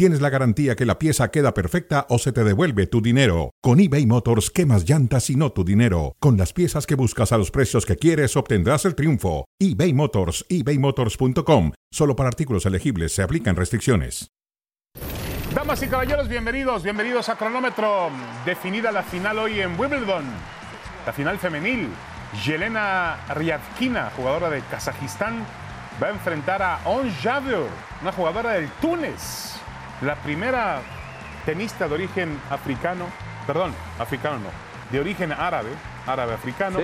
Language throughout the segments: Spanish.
tienes la garantía que la pieza queda perfecta o se te devuelve tu dinero. Con eBay Motors, quemas llantas y no tu dinero. Con las piezas que buscas a los precios que quieres, obtendrás el triunfo. eBay Motors, ebaymotors.com. Solo para artículos elegibles se aplican restricciones. Damas y caballeros, bienvenidos, bienvenidos a Cronómetro. Definida la final hoy en Wimbledon, la final femenil. Yelena Ryavkina, jugadora de Kazajistán, va a enfrentar a On Javier, una jugadora del Túnez. La primera tenista de origen africano, perdón, africano no, de origen árabe, árabe-africano,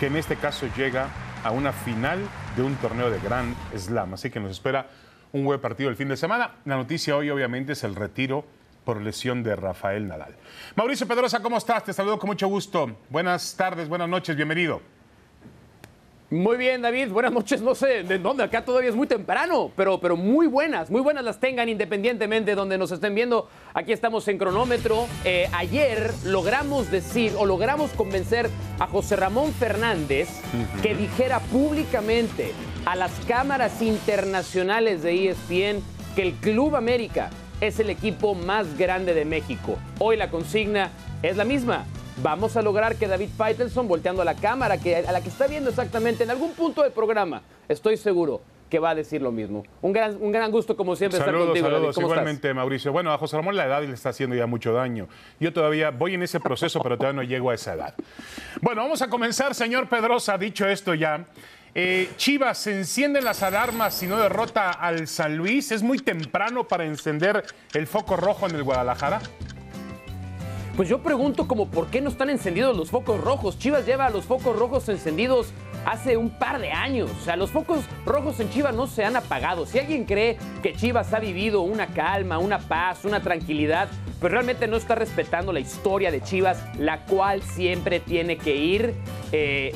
que en este caso llega a una final de un torneo de Grand Slam. Así que nos espera un buen partido el fin de semana. La noticia hoy obviamente es el retiro por lesión de Rafael Nadal. Mauricio Pedrosa, ¿cómo estás? Te saludo con mucho gusto. Buenas tardes, buenas noches, bienvenido. Muy bien, David. Buenas noches. No sé de dónde, acá todavía es muy temprano, pero, pero muy buenas, muy buenas las tengan independientemente de donde nos estén viendo. Aquí estamos en cronómetro. Eh, ayer logramos decir o logramos convencer a José Ramón Fernández que dijera públicamente a las cámaras internacionales de ESPN que el Club América es el equipo más grande de México. Hoy la consigna es la misma vamos a lograr que David Faitelson, volteando a la cámara, que, a la que está viendo exactamente en algún punto del programa, estoy seguro que va a decir lo mismo. Un gran, un gran gusto, como siempre, estar contigo. Saludos, igualmente, Mauricio. Bueno, a José Ramón la edad le está haciendo ya mucho daño. Yo todavía voy en ese proceso, pero todavía no llego a esa edad. Bueno, vamos a comenzar, señor Pedrosa. Dicho esto ya, eh, Chivas, ¿se encienden las alarmas si no derrota al San Luis? ¿Es muy temprano para encender el foco rojo en el Guadalajara? Pues yo pregunto como por qué no están encendidos los focos rojos. Chivas lleva los focos rojos encendidos hace un par de años. O sea, los focos rojos en Chivas no se han apagado. Si alguien cree que Chivas ha vivido una calma, una paz, una tranquilidad, pues realmente no está respetando la historia de Chivas, la cual siempre tiene que ir eh,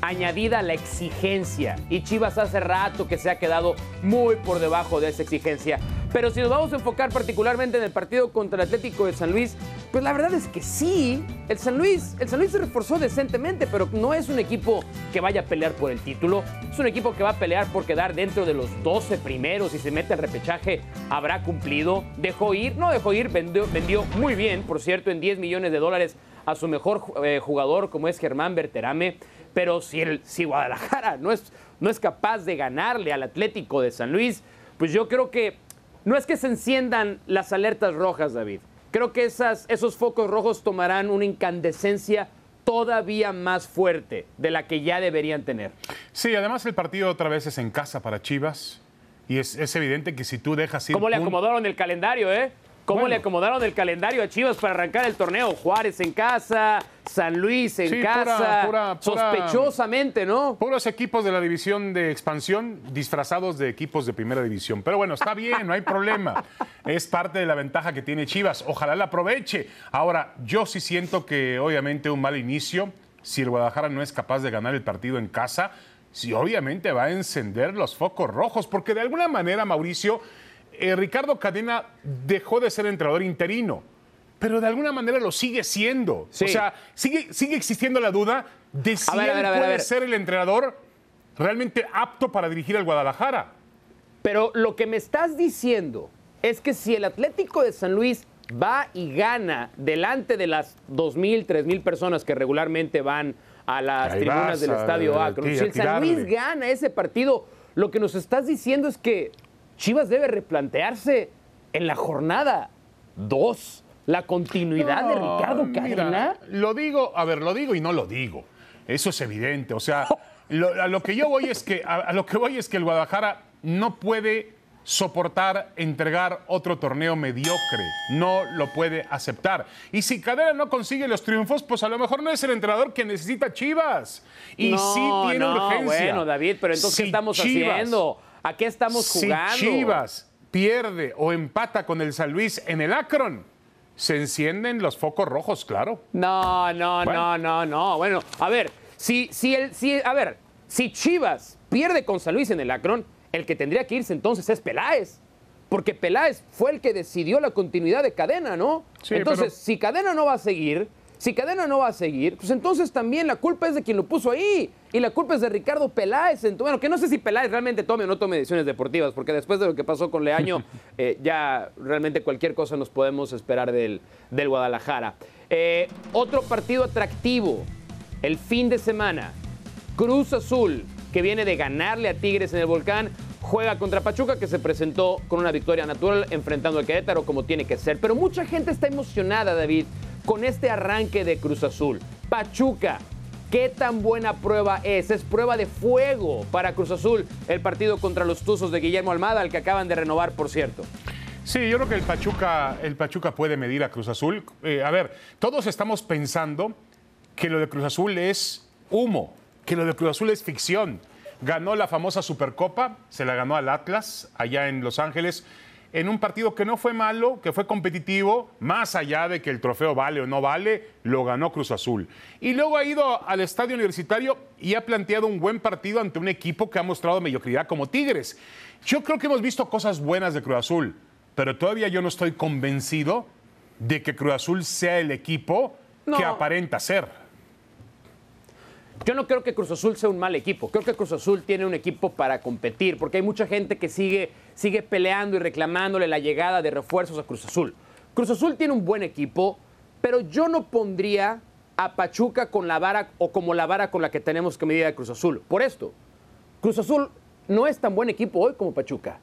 añadida la exigencia. Y Chivas hace rato que se ha quedado muy por debajo de esa exigencia. Pero si nos vamos a enfocar particularmente en el partido contra el Atlético de San Luis, pues la verdad es que sí, el San Luis, el San Luis se reforzó decentemente, pero no es un equipo que vaya a pelear por el título, es un equipo que va a pelear por quedar dentro de los 12 primeros y se mete al repechaje, habrá cumplido, dejó ir, no dejó ir, vendió, vendió muy bien, por cierto, en 10 millones de dólares a su mejor eh, jugador como es Germán Berterame, pero si, el, si Guadalajara no es, no es capaz de ganarle al Atlético de San Luis, pues yo creo que no es que se enciendan las alertas rojas, David. Creo que esas, esos focos rojos tomarán una incandescencia todavía más fuerte de la que ya deberían tener. Sí, además el partido otra vez es en casa para Chivas. Y es, evidente que si tú dejas ir. ¿Cómo le acomodaron el calendario, eh? ¿Cómo le acomodaron el calendario a Chivas para arrancar el torneo? Juárez en casa, San Luis en casa. sospechosamente, ¿no? Puros equipos de la división de expansión disfrazados de equipos de primera división. Pero bueno, está bien, no hay problema. Es parte de la ventaja que tiene Chivas. Ojalá la aproveche. Ahora, yo sí siento que obviamente un mal inicio, si el Guadalajara no es capaz de ganar el partido en casa, sí obviamente va a encender los focos rojos, porque de alguna manera, Mauricio, eh, Ricardo Cadena dejó de ser entrenador interino, pero de alguna manera lo sigue siendo. O sea, sigue, sigue existiendo la duda de si él puede ser el entrenador realmente apto para dirigir al Guadalajara. Pero lo que me estás diciendo es que si el Atlético de San Luis va y gana delante de las 2.000, 3.000 personas que regularmente van a las tribunas del Estadio Akron, si el San Luis gana ese partido, lo que nos estás diciendo es que Chivas debe replantearse en la jornada 2 la continuidad de Ricardo Cadena. lo digo, a ver, lo digo y no lo digo. Eso es evidente. O sea, a lo que yo voy es que a, lo que voy es que el Guadalajara no puede soportar entregar otro torneo mediocre. No lo puede aceptar. Y si Cadena no consigue los triunfos, pues a lo mejor no es el entrenador que necesita Chivas. Y sí tiene no, urgencia. Bueno, David, pero entonces, ¿qué estamos haciendo? ¿A qué estamos jugando? Si Chivas pierde o empata con el San Luis en el Akron, se encienden los focos rojos, claro. No, no, no, no, no. Bueno, a ver, si, si el, si, a ver, si Chivas pierde con San Luis en el Akron, el que tendría que irse entonces es Peláez. Porque Peláez fue el que decidió la continuidad de cadena, ¿no? Sí, entonces, pero- si cadena no va a seguir, si cadena no va a seguir, pues entonces también la culpa es de quien lo puso ahí. Y la culpa es de Ricardo Peláez. Bueno, que no sé si Peláez realmente tome o no tome decisiones deportivas, porque después de lo que pasó con Leaño, eh, ya realmente cualquier cosa nos podemos esperar del, del Guadalajara. Eh, otro partido atractivo, el fin de semana. Cruz Azul, que viene de ganarle a Tigres en el Volcán, juega contra Pachuca, que se presentó con una victoria natural enfrentando al Querétaro como tiene que ser. Pero mucha gente está emocionada, David, con este arranque de Cruz Azul. Pachuca, ¿qué tan buena prueba es? Es prueba de fuego para Cruz Azul el partido contra los Tuzos de Guillermo Almada, al que acaban de renovar, por cierto. Sí, yo creo que el Pachuca, el Pachuca puede medir a Cruz Azul. Eh, a ver, todos estamos pensando que lo de Cruz Azul es humo, que lo de Cruz Azul es ficción. Ganó la famosa Supercopa, se la ganó al Atlas allá en Los Ángeles, en un partido que no fue malo, que fue competitivo, más allá de que el trofeo vale o no vale, lo ganó Cruz Azul. Y luego ha ido al estadio universitario y ha planteado un buen partido ante un equipo que ha mostrado mediocridad como Tigres. Yo creo que hemos visto cosas buenas de Cruz Azul, pero todavía yo no estoy convencido de que Cruz Azul sea el equipo No. que aparenta ser. Yo no creo que Cruz Azul sea un mal equipo. Creo que Cruz Azul tiene un equipo para competir, porque hay mucha gente que sigue, sigue peleando y reclamándole la llegada de refuerzos a Cruz Azul. Cruz Azul tiene un buen equipo, pero yo no pondría a Pachuca con la vara o como la vara con la que tenemos que medir a Cruz Azul. Por esto, Cruz Azul no es tan buen equipo hoy como Pachuca.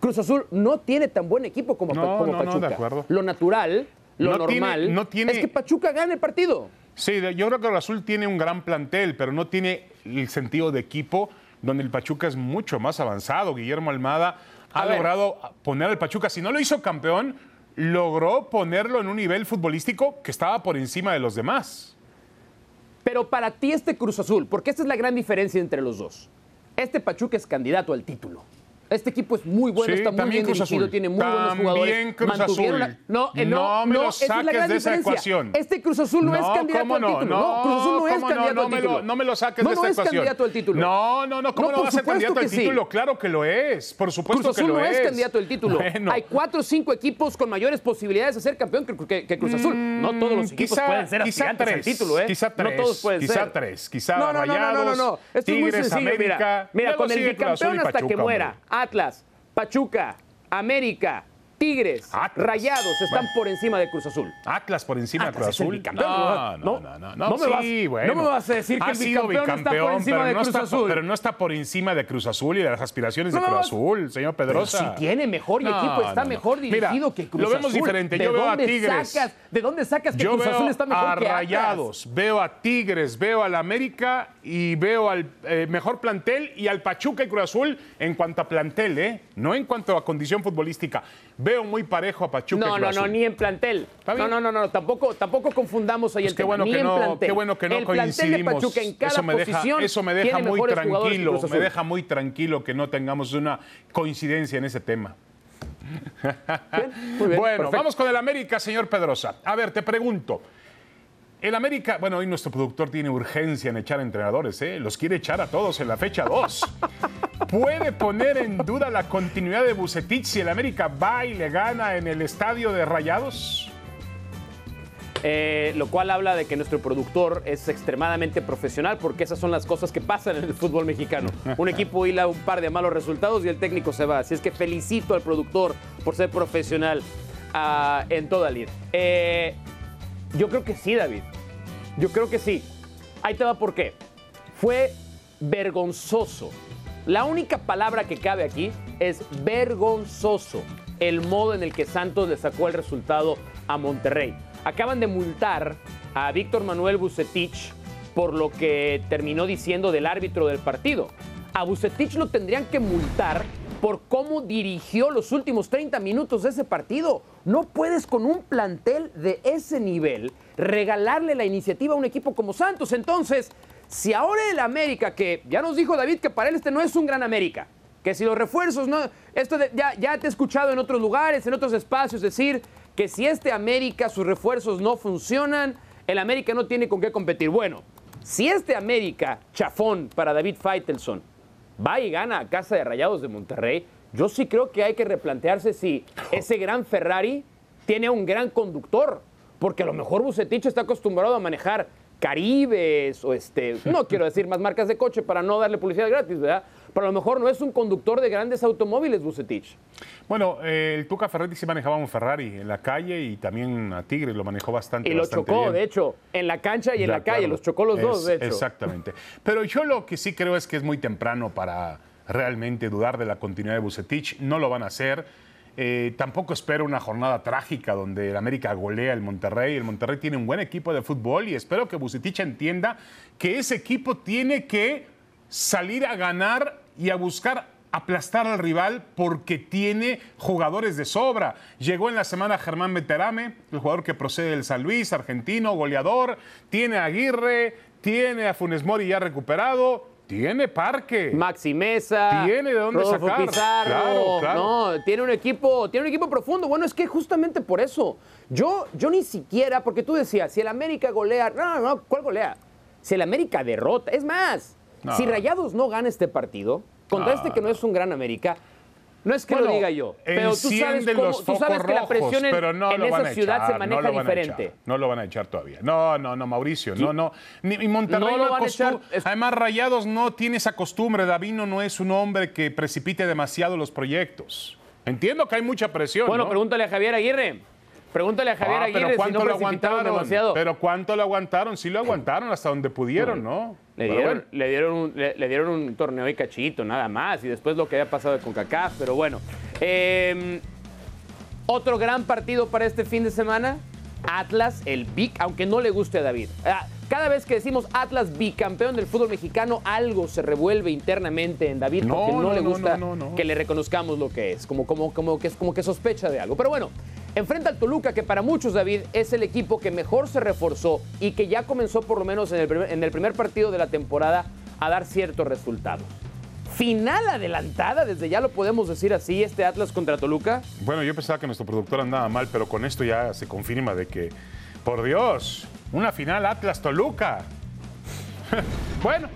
Cruz Azul no tiene tan buen equipo como, Pa- No, como no, no, de Pachuca. acuerdo. Lo natural, lo No tiene- normal, no tiene- es que Pachuca gane el partido. Sí, yo creo que Cruz Azul tiene un gran plantel, pero no tiene el sentido de equipo donde el Pachuca es mucho más avanzado. Guillermo Almada ha ver. logrado poner al Pachuca, si no lo hizo campeón, logró ponerlo en un nivel futbolístico que estaba por encima de los demás. Pero para ti este Cruz Azul, porque esta es la gran diferencia entre los dos. Este Pachuca es candidato al título. Este equipo es muy bueno, Sí, está muy bien Cruz dirigido, Azul. tiene muy buenos También jugadores. Cruz Mantuvieron Azul. No, eh, No no, me lo no, es la saques gran de esa diferencia. ecuación. Este Cruz Azul no, es No, candidato ¿cómo al no? título. No, Cruz Azul no es ¿cómo no? candidato No al me lo- título. no me lo saques no, de esa no ecuación. es candidato al título. No, no, no, ¿cómo No, no, va a ser candidato al que sí. título? Claro que lo es, por supuesto Cruz que Azul lo no es es. candidato al título. Bueno. Hay cuatro o cinco equipos con mayores posibilidades de ser campeón que, que- que Cruz Azul. no todos los equipos Mm, Quizá- pueden ser quizá aspirantes al tres, título, ¿eh? Quizá tres. no todos pueden quizá ser. tres. Quizá no, no, no, no, no, no, no. Rayados, es Tigres, América. mira. Con el bicampeón hasta que muera. Atlas, Pachuca, América, Tigres, Atlas. Rayados están Bueno. por encima de Cruz Azul. Atlas por encima de Cruz Azul. bicampeón, No, ¿no? no, no, no. No me sí, vas- bueno. no me vas a decir que Ha el sido bicampeón está por bicampeón, encima pero de no Cruz está- Azul. Pero no está por encima de Cruz Azul y de las aspiraciones No de Cruz Azul, señor Pero Pedrosa. si tiene mejor No, equipo, está mejor Mira, dirigido que Cruz lo vemos Azul. diferente. ¿De Yo veo a Tigres. Sacas, ¿De dónde sacas que Yo Cruz Azul está mejor a que Atlas? Rayados, veo a Tigres, veo al América y veo al eh, mejor plantel y al Pachuca y Cruz Azul en cuanto a plantel, ¿eh? No en cuanto a condición futbolística. Veo muy parejo a Pachuca y No, Cruz no, no, Azul. ni en plantel. No, no, no, no, tampoco, tampoco confundamos ahí Pues el qué tema. bueno ni que en no, plantel. qué bueno que no el plantel de coincidimos. Pachuca en cada eso me deja, eso me deja muy tranquilo, me deja muy tranquilo que no tengamos una coincidencia en ese tema. Bien, muy bien, bueno, perfecto. vamos con el América, señor Pedrosa. A ver, te pregunto. El América, bueno, hoy nuestro productor tiene urgencia en echar entrenadores, ¿eh? Los quiere echar a todos en la fecha 2. ¿Puede poner en duda la continuidad de Bucetich si el América va y le gana en el estadio de Rayados? Eh, lo cual habla de que nuestro productor es extremadamente profesional porque esas son las cosas que pasan en el fútbol mexicano. Un equipo hila un par de malos resultados y el técnico se va. Así es que felicito al productor por ser profesional ah, en toda lid. Eh, yo creo que sí, David. Yo creo que sí. Ahí te va por qué. Fue vergonzoso. La única palabra que cabe aquí es vergonzoso el modo en el que Santos le sacó el resultado a Monterrey. Acaban de multar a Víctor Manuel Bucetich por lo que terminó diciendo del árbitro del partido. A Bucetich lo tendrían que multar por cómo dirigió los últimos 30 minutos de ese partido. No puedes con un plantel de ese nivel regalarle la iniciativa a un equipo como Santos. Entonces, si ahora el América, que ya nos dijo David que para él este no es un gran América, que si los refuerzos no. Esto ya, ya te he escuchado en otros lugares, en otros espacios decir que si este América, sus refuerzos no funcionan, el América no tiene con qué competir. Bueno, si este América, chafón para David Faitelson, va y gana a casa de Rayados de Monterrey, yo sí creo que hay que replantearse si ese gran Ferrari tiene un gran conductor, porque a lo mejor Bucetich está acostumbrado a manejar Caribes o este, no quiero decir más marcas de coche para no darle publicidad gratis, ¿verdad? Pero a lo mejor no es un conductor de grandes automóviles, Bucetich. Bueno, eh, el Tuca Ferretti sí manejaba un Ferrari en la calle y también a Tigre lo manejó bastante. Y lo bastante chocó, bien. de hecho, en la cancha y en la calle, los chocó los dos, de hecho. Exactamente. Pero yo lo que sí creo es que es muy temprano para realmente dudar de la continuidad de Bucetich. No lo van a hacer. Eh, tampoco espero una jornada trágica donde el América golea el Monterrey. El Monterrey tiene un buen equipo de fútbol y espero que Bucetich entienda que ese equipo tiene que salir a ganar y a buscar aplastar al rival porque tiene jugadores de sobra. Llegó en la semana Germán Meterame, el jugador que procede del San Luis, argentino, goleador. Tiene a Aguirre, tiene a Funes Mori ya recuperado, tiene Parque. Maxi Mesa, Tiene de dónde Rodolfo sacar. Pizarro, Claro, claro. no, tiene un equipo, tiene un equipo profundo. Bueno, es que justamente por eso, yo, yo ni siquiera, porque tú decías, si el América golea, no, no, no, ¿cuál golea? Si el América derrota, es más, No. si Rayados no gana este partido, contra No, este que no es un gran América, no es que Bueno, lo diga yo, pero tú sabes, cómo- los tú sabes que la rojos, presión en, pero no en lo van esa a ciudad echar, se maneja no lo van a diferente. echar, no lo van a echar todavía. No, no, no, Mauricio, no, no. Ni, y Monterrey No no, echar, es- Además, Rayados no tiene esa costumbre. Davino no es un hombre que precipite demasiado los proyectos. Entiendo que hay mucha presión. Bueno, ¿no? pregúntale a Javier Aguirre. Pregúntale a Javier Ah, Aguirre pero si ¿cuánto no lo aguantaron? demasiado. Pero ¿cuánto lo aguantaron? Sí lo aguantaron hasta donde pudieron, ¿no? Le dieron, bueno. le, dieron un, le, le dieron un torneo y cachito, nada más. Y después lo que había pasado con CACAF, pero bueno. Eh, otro gran partido para este fin de semana. Atlas, el big, aunque no le guste a David. Ah, Cada vez que decimos Atlas bicampeón del fútbol mexicano, algo se revuelve internamente en David No, porque no, no, le gusta no, que le reconozcamos lo que es, como, como, como, que, es- como que sospecha de algo. Pero bueno, enfrenta al Toluca, que para muchos, David, es el equipo que mejor se reforzó y que ya comenzó por lo menos en el primer, partido de la temporada a dar ciertos resultados. Final adelantada, desde ya lo podemos decir así, este Atlas contra Toluca. Bueno, yo pensaba que nuestro productor andaba mal, pero con esto ya se confirma de que, por Dios, una final Atlas-Toluca. bueno,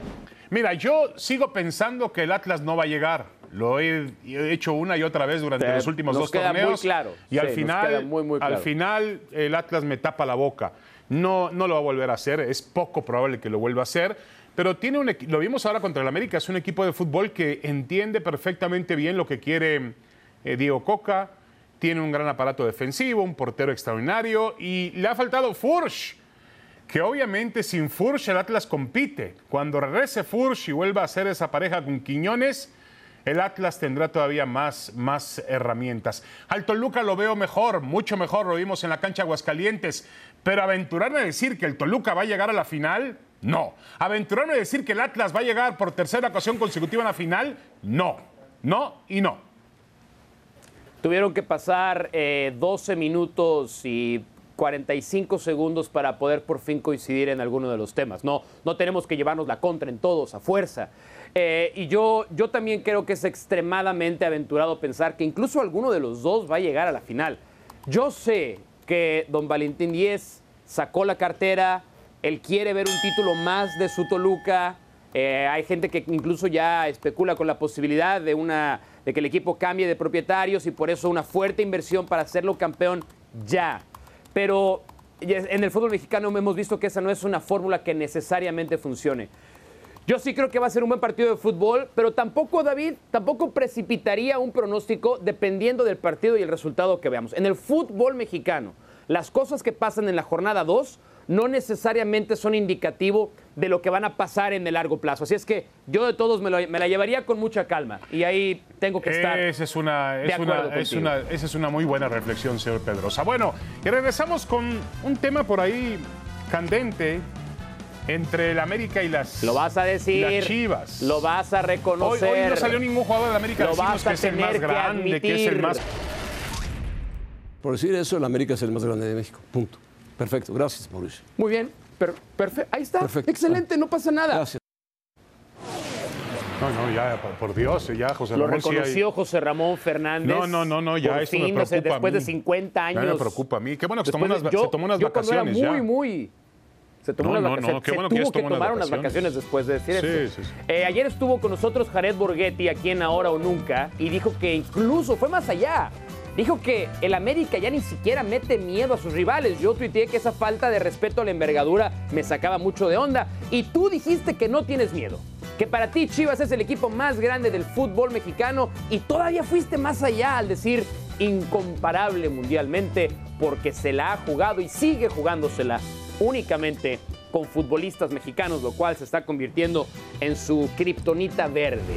mira, yo sigo pensando que el Atlas no va a llegar. Lo he, he hecho una y otra vez durante los últimos dos muy torneos. claro. Y al Sí, final, muy, muy al final el Atlas me tapa la boca. No, no lo va a volver a hacer. Es poco probable que lo vuelva a hacer. Pero tiene un, lo vimos ahora contra el América. Es un equipo de fútbol que entiende perfectamente bien lo que quiere eh, Diego Coca. Tiene un gran aparato defensivo, un portero extraordinario y le ha faltado Furch que obviamente sin Furch el Atlas compite. Cuando regrese Furch y vuelva a hacer esa pareja con Quiñones, el Atlas tendrá todavía más, más herramientas. Al Toluca lo veo mejor, mucho mejor, lo vimos en la cancha Aguascalientes, pero aventurarme a decir que el Toluca va a llegar a la final, no. Aventurarme a decir que el Atlas va a llegar por tercera ocasión consecutiva a la final, no. No y no. Tuvieron que pasar eh, 12 minutos y 45 segundos para poder por fin coincidir en alguno de los temas. No, no tenemos que llevarnos la contra en todos, a fuerza. Eh, y yo, yo también creo que es extremadamente aventurado pensar que incluso alguno de los dos va a llegar a la final. Yo sé que don Valentín Díez sacó la cartera, él quiere ver un título más de su Toluca, eh, hay gente que incluso ya especula con la posibilidad de, una, de que el equipo cambie de propietarios y por eso una fuerte inversión para hacerlo campeón ya. Pero en el fútbol mexicano hemos visto que esa no es una fórmula que necesariamente funcione. Yo sí creo que va a ser un buen partido de fútbol, pero tampoco, David, tampoco precipitaría un pronóstico dependiendo del partido y el resultado que veamos. En el fútbol mexicano, las cosas que pasan en la jornada 2 no necesariamente son indicativo de lo que van a pasar en el largo plazo. Así es que yo de todos me, lo- me la llevaría con mucha calma y ahí tengo que estar. Esa es una, de es una- esa es una muy buena reflexión, señor Pedrosa. Bueno, y regresamos con un tema por ahí candente entre el América y las, Lo vas a decir. las Chivas. Lo vas a reconocer. hoy no salió ningún jugador de la América Lo vas a que es el más grande, que es el más... Por decir eso, el América es el más grande de México. Punto. Perfecto. Gracias, Mauricio. Muy bien. Per- perfecto. Ahí está. Perfecto. Excelente, no pasa nada. Gracias. No, no, ya, por, Dios, ya José Lo Ramón sí hay- reconoció José Ramón Fernández. No, no, no, no, ya Por eso me fin, o sea, preocupa a después de mí. 50 Ya años. me preocupa a mí. Qué bueno que se tomó unas, de- yo- se tomó unas yo cuando era vacaciones muy, ya. muy Se tomó No, unas vacaciones. no, qué se que tuvo que tomar unas vacaciones. vacaciones después de decir Sí, eso. sí, sí. Eh, ayer estuvo con nosotros Jared Borghetti aquí en Ahora o Nunca y dijo que incluso fue más allá. Dijo que el América ya ni siquiera mete miedo a sus rivales. Yo tuiteé que esa falta de respeto a la envergadura me sacaba mucho de onda. Y tú dijiste que no tienes miedo. Que para ti Chivas es el equipo más grande del fútbol mexicano y todavía fuiste más allá al decir incomparable mundialmente porque se la ha jugado y sigue jugándosela únicamente con futbolistas mexicanos, lo cual se está convirtiendo en su kriptonita verde.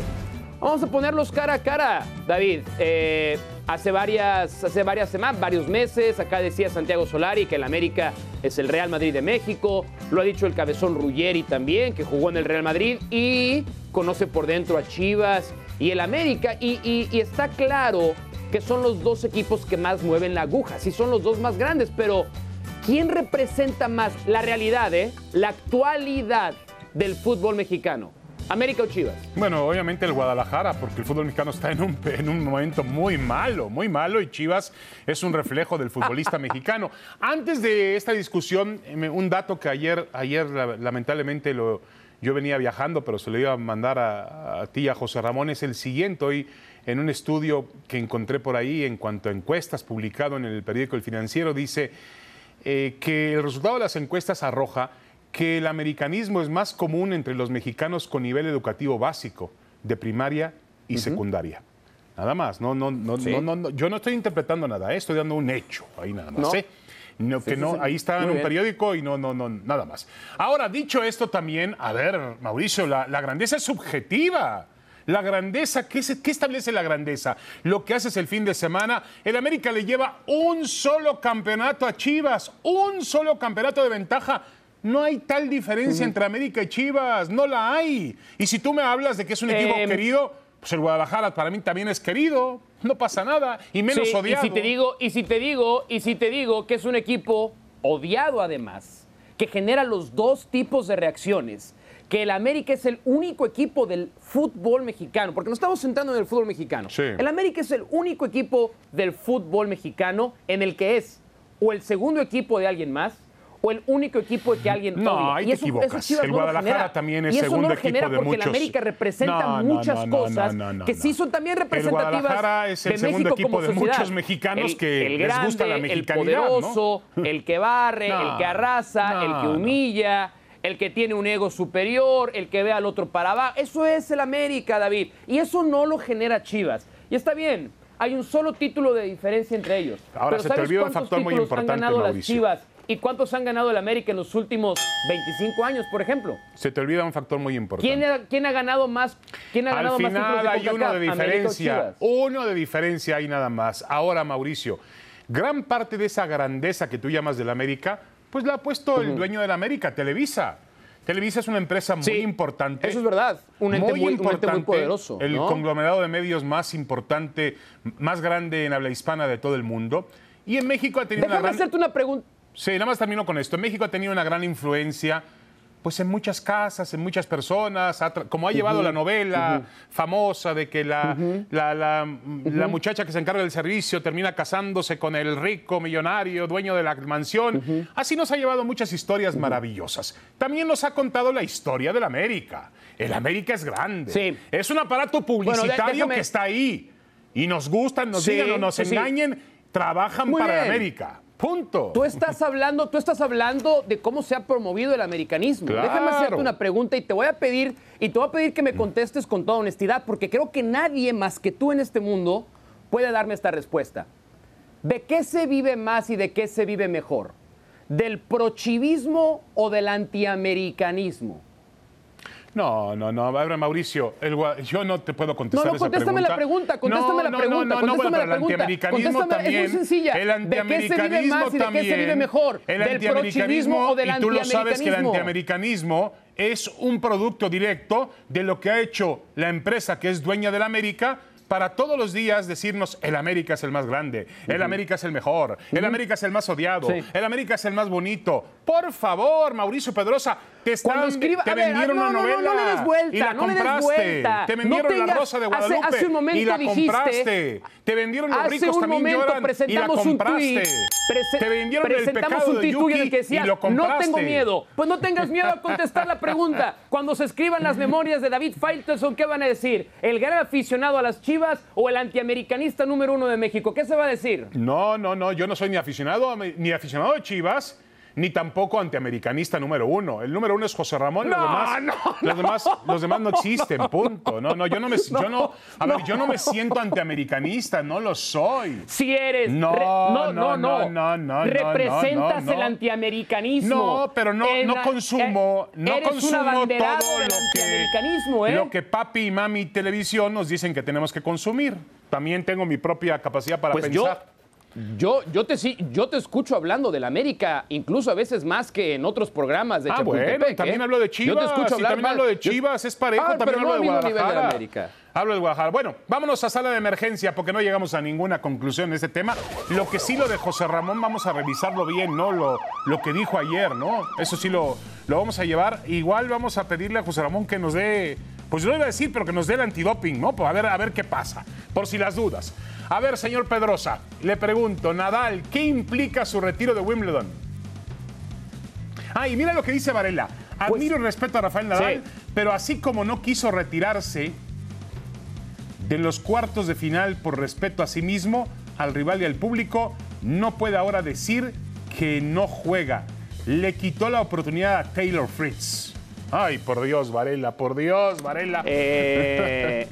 Vamos a ponerlos cara a cara, David. Eh, hace, varias, hace varias semanas, varios meses, acá decía Santiago Solari que el América es el Real Madrid de México. Lo ha dicho el cabezón Ruggeri también, que jugó en el Real Madrid y conoce por dentro a Chivas y el América. Y, y- y está claro que son los dos equipos que más mueven la aguja. Sí, son los dos más grandes, pero ¿quién representa más la realidad, eh? la actualidad del fútbol mexicano? ¿América o Chivas? Bueno, obviamente el Guadalajara, porque el fútbol mexicano está en un, en un momento muy malo, muy malo, y Chivas es un reflejo del futbolista mexicano. Antes de esta discusión, me- un dato que ayer, ayer la- lamentablemente lo, yo venía viajando, pero se lo iba a mandar a, a ti, y a José Ramón, es el siguiente. Hoy, en un estudio que encontré por ahí en cuanto a encuestas publicado en el periódico El Financiero, dice eh, que el resultado de las encuestas arroja que el americanismo es más común entre los mexicanos con nivel educativo básico, de primaria y secundaria. Nada más, no, no, no, Sí. no, no, no, yo no estoy interpretando nada, eh, estoy dando un hecho, ahí nada más. No. ¿eh? No, que no, sí. ahí está en un bien. periódico y no, no, no, nada más. Ahora, dicho esto también, a ver, Mauricio, la, la grandeza es subjetiva. La grandeza, ¿qué, se- ¿qué establece la grandeza? Lo que haces el fin de semana. El América le lleva un solo campeonato a Chivas, un solo campeonato de ventaja. No hay tal diferencia entre América y Chivas, no la hay. Y si tú me hablas de que es un equipo Em, querido, pues el Guadalajara para mí también es querido, no pasa nada, y menos Sí, odiado. Y si te digo, y si te digo, y si te digo que es un equipo odiado además, que genera los dos tipos de reacciones, que el América es el único equipo del fútbol mexicano, porque nos estamos centrando en el fútbol mexicano. Sí. El América es el único equipo del fútbol mexicano en el que es o el segundo equipo de alguien más o el único equipo que alguien No, odia. ahí Y te eso- equivocas. El no Guadalajara genera. también es y eso segundo no lo equipo genera de porque muchos. el América representa No, muchas cosas que sí son también El representativas Guadalajara es el de segundo México equipo de muchos mexicanos El- que el les gusta la el mexicanidad, ¿no? poderoso, el que barre, el que arrasa, el que humilla, el que tiene un ego superior, el que ve al otro para abajo. Eso es el América, David. Y eso no lo genera Chivas. Y está bien. Hay un solo título de diferencia entre ellos. Ahora, Pero se te ¿sabes olvida un factor muy importante, han ganado las Chivas y cuántos han ganado el América en los últimos 25 años, por ejemplo? Se te olvida un factor muy importante. ¿Quién ha, quién ha ganado más? ¿Quién ha Al ganado más final títulos hay uno de diferencia. Uno de diferencia hay nada más. Ahora, Mauricio, gran parte de esa grandeza que tú llamas del América, pues la ha puesto el dueño del América, Televisa. Televisa es una empresa muy Sí, importante. eso es verdad. Un ente muy- un ente muy poderoso, El ¿no? conglomerado de medios más importante, más grande en habla hispana de todo el mundo. Y en México ha tenido Déjame una gran... hacerte una pregunta. Sí, nada más termino con esto. En México ha tenido una gran influencia, pues en muchas casas, en muchas personas, como ha llevado la novela famosa de que la, la, la- la muchacha que se encarga del servicio termina casándose con el rico millonario, dueño de la mansión. Así nos ha llevado muchas historias maravillosas. También nos ha contado la historia del América. El América es grande. Sí. Es un aparato publicitario déjame- que está ahí. Y nos gustan, nos Sí, digan o nos sí, sí. engañen, trabajan Muy para el. América. Punto. Tú estás hablando, tú estás hablando de cómo se ha promovido el americanismo. Claro. Déjame hacerte una pregunta y te voy a pedir y te voy a pedir que me contestes con toda honestidad, porque creo que nadie más que tú en este mundo puede darme esta respuesta. ¿De qué se vive más y de qué se vive mejor? ¿Del prochivismo o del antiamericanismo? No, no, no. A ver, Mauricio, el yo no te puedo contestar No, no, esa contéstame pregunta. la pregunta, contéstame no, la no, pregunta, No, no, no, bueno, pero el antiamericanismo Contéstame, es muy también. sencilla. El ¿De qué se vive antiamericanismo más y de qué se también. vive mejor? El ¿Del antiamericanismo, prochivismo o del y tú lo sabes que el antiamericanismo? antiamericanismo es un producto directo de lo que ha hecho la empresa que es dueña del América para todos los días decirnos el América es el más grande, el América es el mejor, el América es el más odiado, Sí. el América es el más bonito. Por favor, Mauricio Pedrosa, te están- Cuando escriba, te a ver, vendieron no, una no, no, novela no le des vuelta, y la no le des vuelta. Te vendieron La Rosa de Guadalupe hace un momento y la dijiste- compraste. Te vendieron Los Hace ricos un también momento lloran y la presentamos un compraste. tuit, prese- te vendieron el presentamos pecado un tuit tuyo en el que decía, y lo no tengo miedo. Pues no tengas miedo a contestar la pregunta. Cuando se escriban las memorias de David Faitelson, ¿qué van a decir? ¿El gran aficionado a las Chivas o el antiamericanista número uno de México? ¿Qué se va a decir? No, no, no, yo no soy ni aficionado, a- ni aficionado de Chivas, ni tampoco antiamericanista número uno. El número uno es José Ramón, los demás, no, los demás, los demás no existen, punto. No, no, yo no me, yo no, a ver, yo no me siento antiamericanista, no lo soy. Si eres. No, re- no, no, no, no, no, Representas no, no. el antiamericanismo. No, pero no, no consumo, eh, no eres consumo todo del lo que, ¿eh? lo que papi y mami televisión nos dicen que tenemos que consumir. También tengo mi propia capacidad para Pues pensar. yo, yo, te, sí- yo te escucho hablando del América, incluso a veces más que en otros programas de Ah, bueno, y también ¿eh? hablo de Yo Chivas. te escucho también hablo de yo- Chivas, es parejo. Ah, también no hablo de mismo nivel de Guadalajara. la América. Hablo de Guadalajara. Bueno, vámonos a sala de emergencia porque no llegamos a ninguna conclusión en este tema. Lo que sí lo de José Ramón, vamos a revisarlo bien, ¿no? Lo, lo que dijo ayer, ¿no? Eso sí lo, lo vamos a llevar. Igual vamos a pedirle a José Ramón que nos dé, pues yo lo iba a decir, pero que nos dé el antidoping, ¿no? Pues a ver, a ver qué pasa, por si las dudas. A ver, señor Pedrosa, le pregunto, Nadal, ¿qué implica su retiro de Wimbledon? Ah, y mira lo que dice Varela. Admiro y respeto a Rafael Nadal, Sí. pero así como no quiso retirarse de los cuartos de final por respeto a sí mismo, al rival y al público, no puede ahora decir que no juega. Le quitó la oportunidad a Taylor Fritz. Ay, por Dios, Varela, por Dios, Varela. Eh,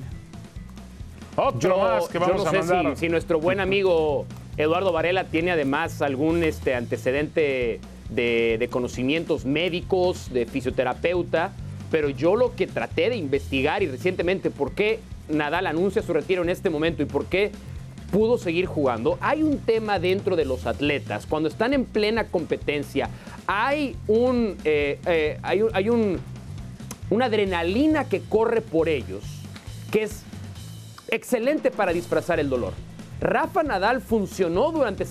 Otro yo, más que yo vamos no a sé mandar. si, si nuestro buen amigo Eduardo Varela tiene además algún este, antecedente de, de conocimientos médicos, de fisioterapeuta, pero yo lo que traté de investigar y recientemente por qué Nadal anuncia su retiro en este momento y por qué pudo seguir jugando. Hay un tema dentro de los atletas, cuando están en plena competencia, hay un, eh, eh, hay un, hay un- una adrenalina que corre por ellos, que es excelente para disfrazar el dolor. Rafa Nadal funcionó durante,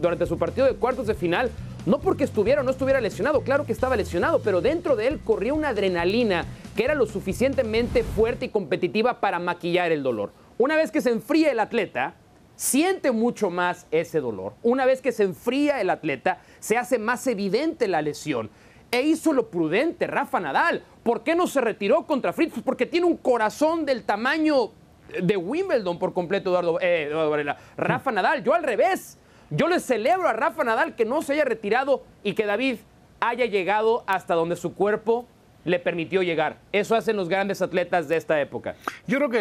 durante su partido de cuartos de final, no porque estuviera o no estuviera lesionado, claro que estaba lesionado, pero dentro de él corría una adrenalina que era lo suficientemente fuerte y competitiva para maquillar el dolor. Una vez que se enfría el atleta, siente mucho más ese dolor. Una vez que se enfría el atleta, se hace más evidente la lesión. E hizo lo prudente Rafa Nadal. ¿Por qué no se retiró contra Fritz? Pues porque tiene un corazón del tamaño de Wimbledon por completo, Eduardo, eh, Eduardo Varela. Rafa Nadal, yo al revés. Yo le celebro a Rafa Nadal que no se haya retirado y que David haya llegado hasta donde su cuerpo le permitió llegar. Eso hacen los grandes atletas de esta época. Yo creo que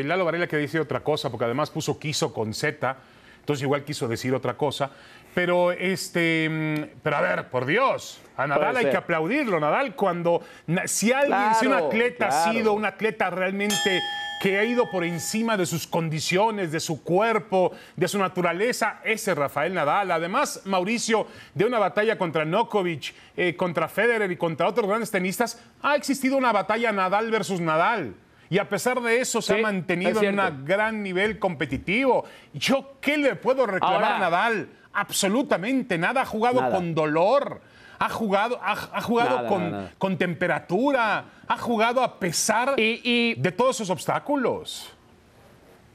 eh, Lalo Varela quería decir otra cosa, porque además puso quiso con Z, entonces igual quiso decir otra cosa. Pero este, mm, pero a ver, por Dios, a Nadal hay que aplaudirlo, Nadal, cuando si alguien, si un Claro, atleta ha sido un atleta realmente que ha ido por encima de sus condiciones, de su cuerpo, de su naturaleza, ese es Rafael Nadal. Además, Mauricio, de una batalla contra Nokovic, eh, contra Federer y contra otros grandes tenistas, ha existido una batalla Nadal versus Nadal. Y a pesar de eso se Sí, ha mantenido en un gran nivel competitivo. ¿Yo qué le puedo reclamar Ahora- a Nadal? Absolutamente nada. Ha jugado Nada. con dolor. Ha jugado, ha, ha jugado Nada, con, nada, con temperatura. Ha jugado a pesar Y- y- de todos esos obstáculos.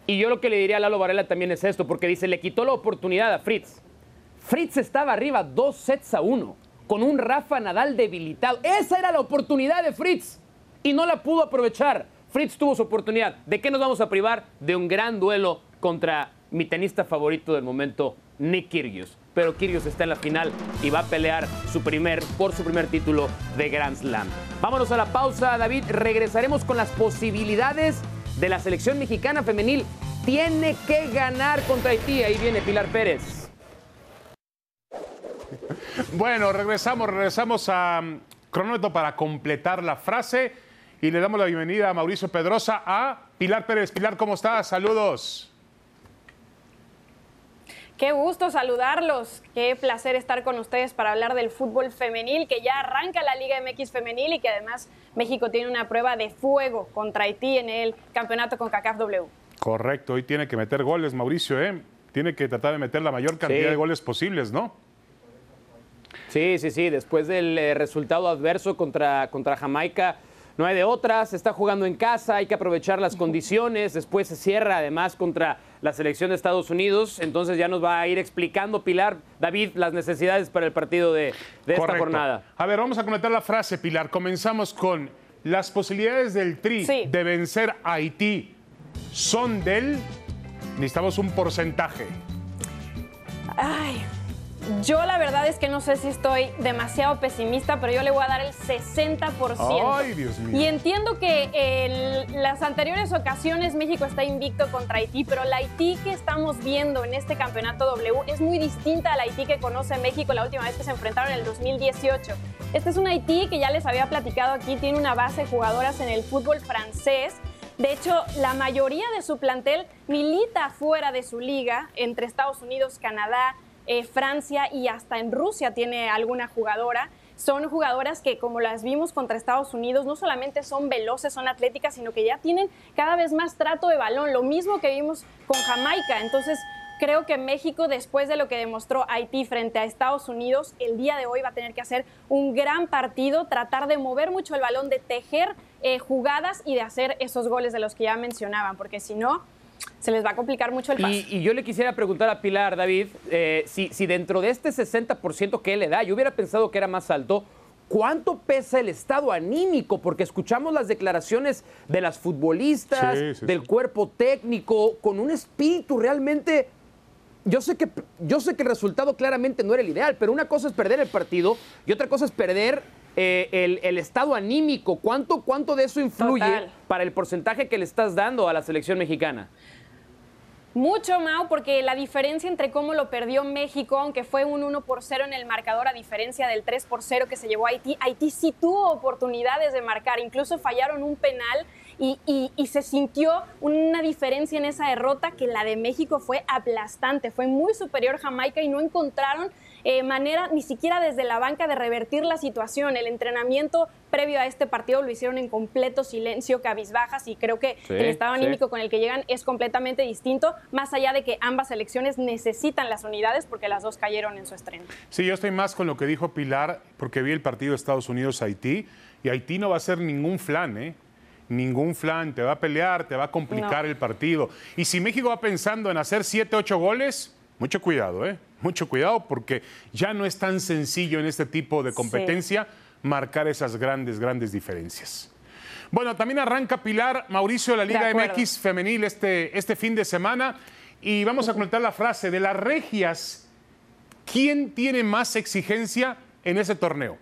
Y yo lo que le diría a Lalo Varela también es esto, porque dice, le quitó la oportunidad a Fritz. Fritz estaba arriba dos sets a uno, con un Rafa Nadal debilitado. Esa era la oportunidad de Fritz y no la pudo aprovechar. Fritz tuvo su oportunidad. ¿De qué nos vamos a privar? De un gran duelo contra mi tenista favorito del momento, Nick Kyrgios. Pero Kyrgios está en la final y va a pelear su primer, por su primer título de Grand Slam. Vámonos a la pausa, David. Regresaremos con las posibilidades de la selección mexicana femenil. Tiene que ganar contra Haití. Ahí viene Pilar Pérez. Bueno, regresamos, regresamos a um, cronómetro para completar la frase y le damos la bienvenida a Mauricio Pedrosa, a Pilar Pérez. Pilar, ¿cómo estás? Saludos. Qué gusto saludarlos, qué placer estar con ustedes para hablar del fútbol femenil, que ya arranca la Liga MX femenil y que además México tiene una prueba de fuego contra Haití en el campeonato con CACAF W. Correcto, hoy tiene que meter goles, Mauricio, ¿eh? Tiene que tratar de meter la mayor cantidad Sí. de goles posibles, ¿no? Sí, sí, sí. Después del eh, resultado adverso contra, contra Jamaica, no hay de otras. Se está jugando en casa, hay que aprovechar las condiciones. Después se cierra además contra la selección de Estados Unidos. Entonces ya nos va a ir explicando, Pilar, David, las necesidades para el partido de, de esta jornada. A ver, vamos a comentar la frase, Pilar. Comenzamos con las posibilidades del Tri Sí. de vencer a Haití son del. Necesitamos un porcentaje. Ay, yo la verdad es que no sé si estoy demasiado pesimista, pero yo le voy a dar el 60%. Ay, Dios mío. Y entiendo que en las anteriores ocasiones México está invicto contra Haití, pero la Haití que estamos viendo en este campeonato W es muy distinta a la Haití que conoce México la última vez que se enfrentaron en el 2018. Este es un Haití que ya les había platicado aquí, tiene una base de jugadoras en el fútbol francés. De hecho, la mayoría de su plantel milita fuera de su liga, entre Estados Unidos, Canadá, eh, Francia y hasta en Rusia tiene alguna jugadora. Son jugadoras que, como las vimos contra Estados Unidos, no solamente son veloces, son atléticas, sino que ya tienen cada vez más trato de balón, lo mismo que vimos con Jamaica. Entonces, creo que México, después de lo que demostró Haití frente a Estados Unidos, el día de hoy va a tener que hacer un gran partido, tratar de mover mucho el balón, de tejer eh, jugadas y de hacer esos goles de los que ya mencionaban, porque si no, se les va a complicar mucho el paso. Y, y yo le quisiera preguntar a Pilar, David, eh, si, si dentro de este 60% que él le da, yo hubiera pensado que era más alto, ¿cuánto pesa el estado anímico? Porque escuchamos las declaraciones de las futbolistas, Sí, sí, del sí. cuerpo técnico, con un espíritu realmente... Yo sé, que, yo sé que el resultado claramente no era el ideal, pero una cosa es perder el partido y otra cosa es perder eh, el, el estado anímico. ¿Cuánto, ¿Cuánto de eso influye Total. para el porcentaje que le estás dando a la selección mexicana? Mucho, Mau, porque la diferencia entre cómo lo perdió México, aunque fue un 1 por 0 en el marcador, a diferencia del 3 por 0 que se llevó a Haití, Haití sí tuvo oportunidades de marcar, incluso fallaron un penal y, y- y se sintió una diferencia en esa derrota que la de México fue aplastante, fue muy superior Jamaica y no encontraron eh, manera ni siquiera desde la banca de revertir la situación. El entrenamiento previo a este partido lo hicieron en completo silencio, cabizbajas y creo que Sí, el estado sí. anímico con el que llegan es completamente distinto, más allá de que ambas selecciones necesitan las unidades porque las dos cayeron en su estreno. Sí, yo estoy más con lo que dijo Pilar, porque vi el partido de Estados Unidos-Haití, y Haití no va a ser ningún flan, ¿eh? Ningún flan, te va a pelear, te va a complicar No. el partido. Y si México va pensando en hacer 7, 8 goles, mucho cuidado, ¿eh? Mucho cuidado, porque ya no es tan sencillo en este tipo de competencia marcar esas grandes, grandes diferencias. Bueno, también arranca Pilar Mauricio de la Liga. MX femenil este, este fin de semana y vamos a comentar la frase de las regias. ¿Quién tiene más exigencia en ese torneo?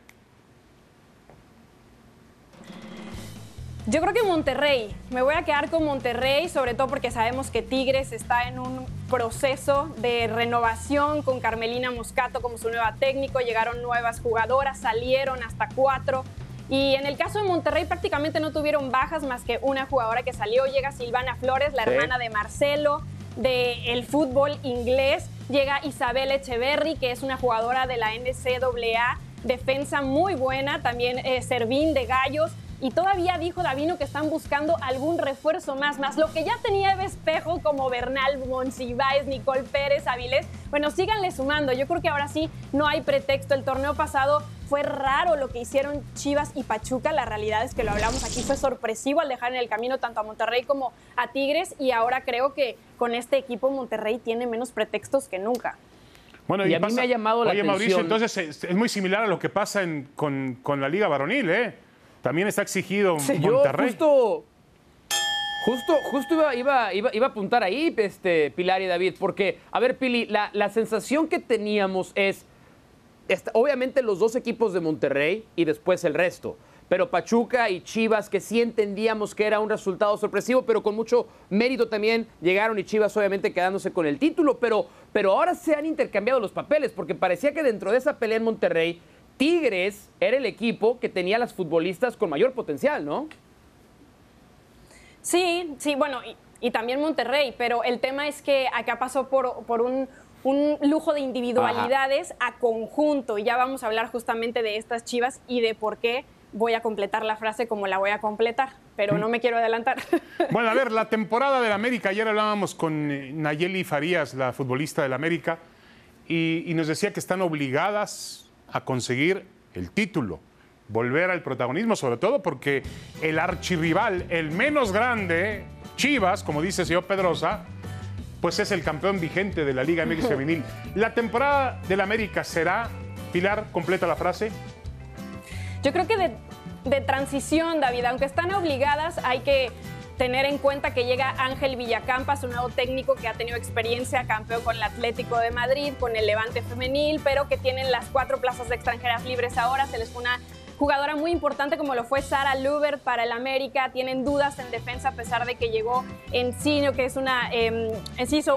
Yo creo que Monterrey, me voy a quedar con Monterrey, sobre todo porque sabemos que Tigres está en un proceso de renovación con Carmelina Moscato como su nueva técnico, llegaron nuevas jugadoras, salieron hasta cuatro. Y en el caso de Monterrey prácticamente no tuvieron bajas más que una jugadora que salió, llega Silvana Flores, la Sí. hermana de Marcelo, del fútbol inglés, llega Isabel Echeverry, que es una jugadora de la NCAA, defensa muy buena, también eh, Servín de Gallos, y todavía dijo Davino que están buscando algún refuerzo más, más lo que ya tenía Eva Espejo como Bernal, Monsiváis, Nicole Pérez, Avilés. Bueno, síganle sumando. Yo creo que ahora sí no hay pretexto. El torneo pasado fue raro lo que hicieron Chivas y Pachuca. La realidad es que lo hablamos aquí, fue sorpresivo al dejar en el camino tanto a Monterrey como a Tigres. Y ahora creo que con este equipo Monterrey tiene menos pretextos que nunca. Bueno, Y a mí me ha llamado la Oye, Mauricio, atención- entonces es, es muy similar a lo que pasa en- con, con la Liga Varonil, ¿eh? También está exigido Monterrey. justo, justo, justo iba, iba, iba, iba a apuntar ahí, este, Pilar y David, porque, a ver, Pili, la, la sensación que teníamos es, esta- obviamente los dos equipos de Monterrey y después el resto, pero Pachuca y Chivas, que sí entendíamos que era un resultado sorpresivo, pero con mucho mérito también llegaron y Chivas obviamente quedándose con el título, pero, pero ahora se han intercambiado los papeles, porque parecía que dentro de esa pelea en Monterrey, Tigres era el equipo que tenía las futbolistas con mayor potencial, ¿no? Sí, sí, bueno, y, y también Monterrey, pero el tema es que acá pasó por, por un, un lujo de individualidades a conjunto. Y ya vamos a hablar justamente de estas chivas y de por qué voy a completar la frase como la voy a completar, pero no me quiero adelantar. Bueno, a ver, la temporada del América, ayer hablábamos con eh, Nayeli Farías, la futbolista del América, y, y nos decía que están obligadas a conseguir el título, volver al protagonismo, sobre todo porque el archirrival, el menos grande, Chivas, como dice el señor Pedrosa, pues es el campeón vigente de la Liga MX Femenil. ¿La temporada del América será, Pilar, completa la frase? Yo creo que de, de transición, David, aunque están obligadas, hay que tener en cuenta que llega Ángel Villacampas, un nuevo técnico que ha tenido experiencia, campeón con el Atlético de Madrid, con el Levante Femenil, pero que tienen las cuatro plazas de extranjeras libres ahora. Se les fue una jugadora muy importante como lo fue Sara Lubert para el América. Tienen dudas en defensa a pesar de que llegó Encino, que es una, eh,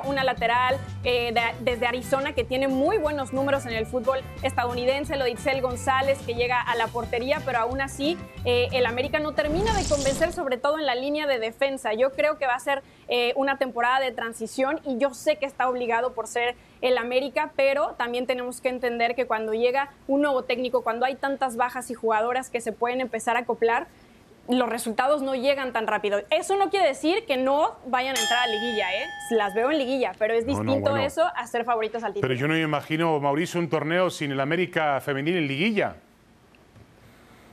una lateral eh, de- desde Arizona que tiene muy buenos números en el fútbol estadounidense. Lo de Itzel González que llega a la portería, pero aún así eh, el América no termina de convencer, sobre todo en la línea de defensa. Yo creo que va a ser eh, una temporada de transición y yo sé que está obligado por ser el América, pero también tenemos que entender que cuando llega un nuevo técnico, cuando hay tantas bajas y jugadoras que se pueden empezar a acoplar, los resultados no llegan tan rápido. Eso no quiere decir que no vayan a entrar a liguilla, ¿eh? Las veo en liguilla, pero es No, no, distinto bueno. eso a ser favoritos al título. Pero yo no me imagino, Mauricio, un torneo sin el América Femenil en liguilla.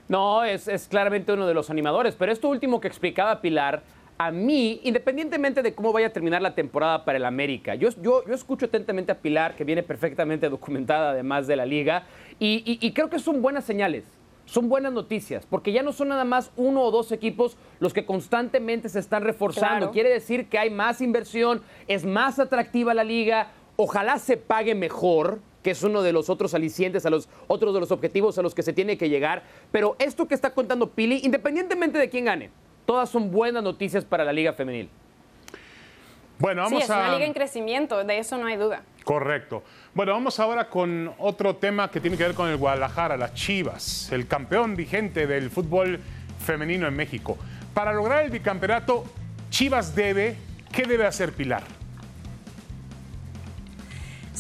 No, es, es claramente uno de los animadores, pero esto último que explicaba Pilar, a mí, independientemente de cómo vaya a terminar la temporada para el América, yo, yo, yo escucho atentamente a Pilar, que viene perfectamente documentada además de la liga, y, y- y creo que son buenas señales. Son buenas noticias, porque ya no son nada más uno o dos equipos los que constantemente se están reforzando. Claro. Quiere decir que hay más inversión, es más atractiva la liga, ojalá se pague mejor, que es uno de los otros alicientes, a los otros de los objetivos a los que se tiene que llegar. Pero esto que está contando Pili, independientemente de quién gane, todas son buenas noticias para la liga femenil. Bueno, sí, vamos es a... una liga en crecimiento, de eso no hay duda. Correcto. Bueno, vamos ahora con otro tema que tiene que ver con el Guadalajara, las Chivas, el campeón vigente del fútbol femenino en México. Para lograr el bicampeonato, Chivas debe, ¿qué debe hacer Pilar?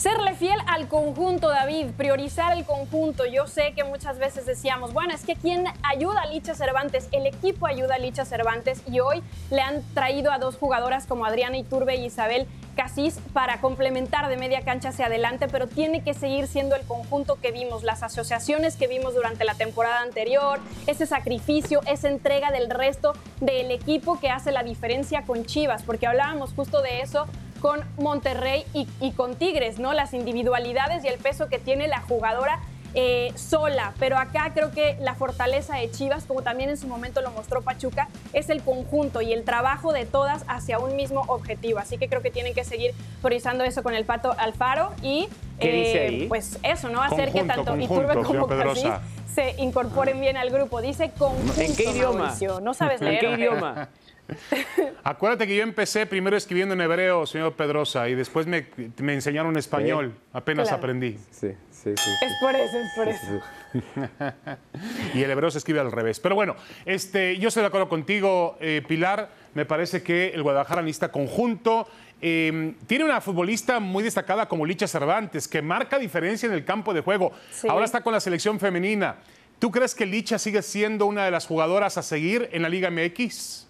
Serle fiel al conjunto, David, priorizar el conjunto. Yo sé que muchas veces decíamos, bueno, es que ¿quién ayuda a Licha Cervantes? El equipo ayuda a Licha Cervantes y hoy le han traído a dos jugadoras como Adriana Iturbe y Isabel Casís para complementar de media cancha hacia adelante, pero tiene que seguir siendo el conjunto que vimos, las asociaciones que vimos durante la temporada anterior, ese sacrificio, esa entrega del resto del equipo que hace la diferencia con Chivas, porque hablábamos justo de eso con Monterrey y, y con Tigres, ¿no? Las individualidades y el peso que tiene la jugadora eh, sola. Pero acá creo que la fortaleza de Chivas, como también en su momento lo mostró Pachuca, es el conjunto y el trabajo de todas hacia un mismo objetivo. Así que creo que tienen que seguir priorizando eso con el Pato Alfaro y ¿Qué dice ahí? pues eso, ¿no? Hacer que tanto conjunto, Iturbe como Pedrosa. Casís se incorporen bien al grupo. Dice conjunto, ¿En qué idioma? Mauricio. No sabes ¿En leer. ¿o qué? idioma? Acuérdate que yo empecé primero escribiendo en hebreo, señor Pedrosa, y después me, me enseñaron español. Apenas Claro. aprendí. Sí, sí, sí. Es por eso, es por eso. Y el hebreo se escribe al revés. Pero bueno, este, yo estoy de acuerdo contigo, eh, Pilar. Me parece que el Guadalajara necesita conjunto. Eh, tiene una futbolista muy destacada como Licha Cervantes, que marca diferencia en el campo de juego. Sí. Ahora está con la selección femenina. ¿Tú crees que Licha sigue siendo una de las jugadoras a seguir en la Liga MX?